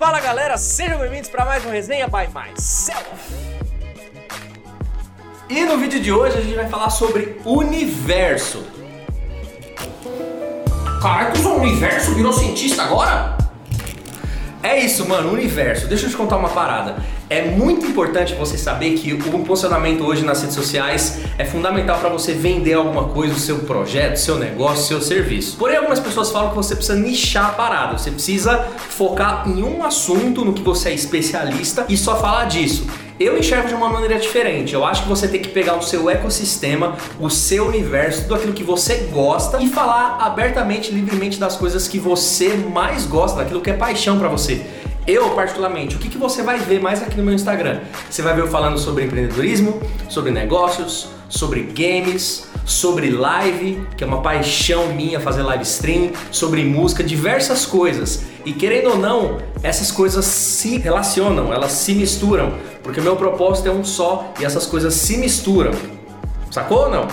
Fala galera, sejam bem-vindos para mais uma resenha by Myself. E no vídeo de hoje a gente vai falar sobre universo. Caralho, o universo virou cientista agora? É isso, mano, universo. Deixa eu te contar uma parada. É muito importante você saber que o posicionamento hoje nas redes sociais é fundamental para você vender alguma coisa, o seu projeto, seu negócio, seu serviço. Porém, algumas pessoas falam que você precisa nichar a parada, você precisa focar em um assunto no que você é especialista e só falar disso. Eu enxergo de uma maneira diferente. Eu acho que você tem que pegar o seu ecossistema, o seu universo, tudo aquilo que você gosta e falar abertamente, livremente das coisas que você mais gosta, daquilo que é paixão para você. Eu, particularmente, o que, que você vai ver mais aqui no meu Instagram? Você vai ver eu falando sobre empreendedorismo, sobre negócios, sobre games, sobre live, que é uma paixão minha fazer live stream, sobre música, diversas coisas. E querendo ou não, essas coisas se relacionam, elas se misturam, porque o meu propósito é um só e essas coisas se misturam. Sacou ou não?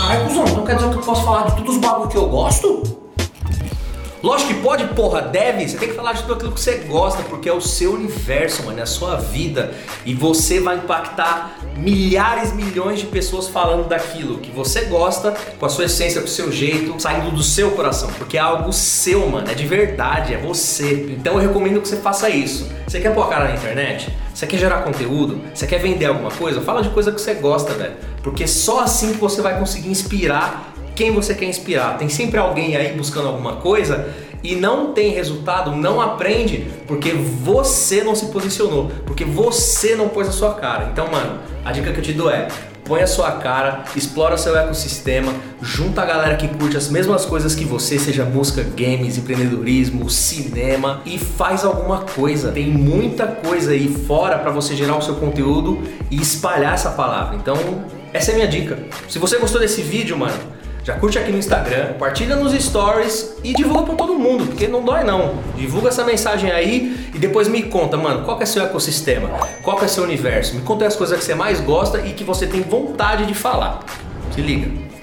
Ai, cuzão, então quer dizer que eu posso falar de todos os bagulho que eu gosto? Lógico que pode, porra, deve. Você tem que falar de tudo aquilo que você gosta, porque é o seu universo, mano, é a sua vida. E você vai impactar milhares, milhões de pessoas falando daquilo que você gosta, com a sua essência, com o seu jeito, saindo do seu coração, porque é algo seu, mano, é de verdade, é você. Então eu recomendo que você faça isso. Você quer pôr a cara na internet? Você quer gerar conteúdo? Você quer vender alguma coisa? Fala de coisa que você gosta, velho. Porque só assim que você vai conseguir inspirar quem você quer inspirar. Tem sempre alguém aí buscando alguma coisa e não tem resultado, não aprende porque você não se posicionou, porque você não pôs a sua cara. Então, mano, a dica que eu te dou é: põe a sua cara, explora seu ecossistema, junta a galera que curte as mesmas coisas que você, seja música, games, empreendedorismo, cinema e faz alguma coisa. Tem muita coisa aí fora para você gerar o seu conteúdo e espalhar essa palavra. Então, essa é a minha dica. Se você gostou desse vídeo, mano, já curte aqui no Instagram, compartilha nos stories e divulga para todo mundo, porque não dói não. Divulga essa mensagem aí e depois me conta, mano, qual é seu ecossistema? Qual é seu universo? Me conta as coisas que você mais gosta e que você tem vontade de falar. Se liga.